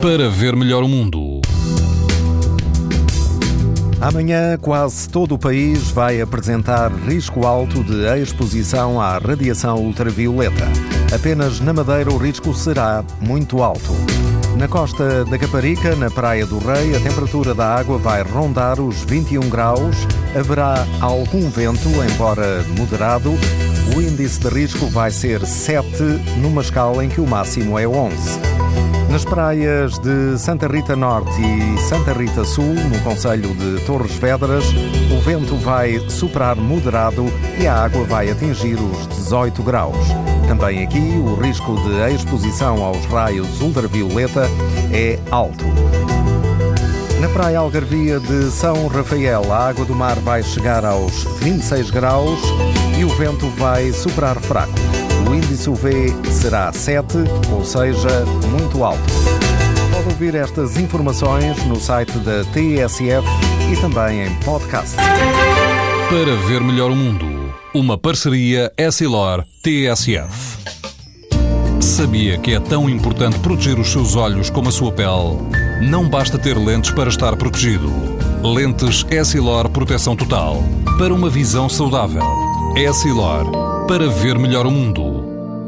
para ver melhor o mundo. Amanhã, quase todo o país vai apresentar risco alto de exposição à radiação ultravioleta. Apenas na Madeira o risco será muito alto. Na costa da Caparica, na Praia do Rei, a temperatura da água vai rondar os 21 graus. Haverá algum vento, embora moderado. O índice de risco vai ser 7, numa escala em que o máximo é 11. Nas praias de Santa Rita Norte e Santa Rita Sul, no Conselho de Torres Vedras, o vento vai superar moderado e a água vai atingir os 18 graus. Também aqui o risco de exposição aos raios ultravioleta é alto. Na praia Algarvia de São Rafael, a água do mar vai chegar aos 26 graus e o vento vai superar fraco. O índice UV será 7, ou seja, muito alto. Pode ouvir estas informações no site da TSF e também em podcast. Para ver melhor o mundo, uma parceria Essilor-TSF. Sabia que é tão importante proteger os seus olhos como a sua pele? Não basta ter lentes para estar protegido. Lentes Essilor Proteção Total. Para uma visão saudável. Essilor. Para ver melhor o mundo.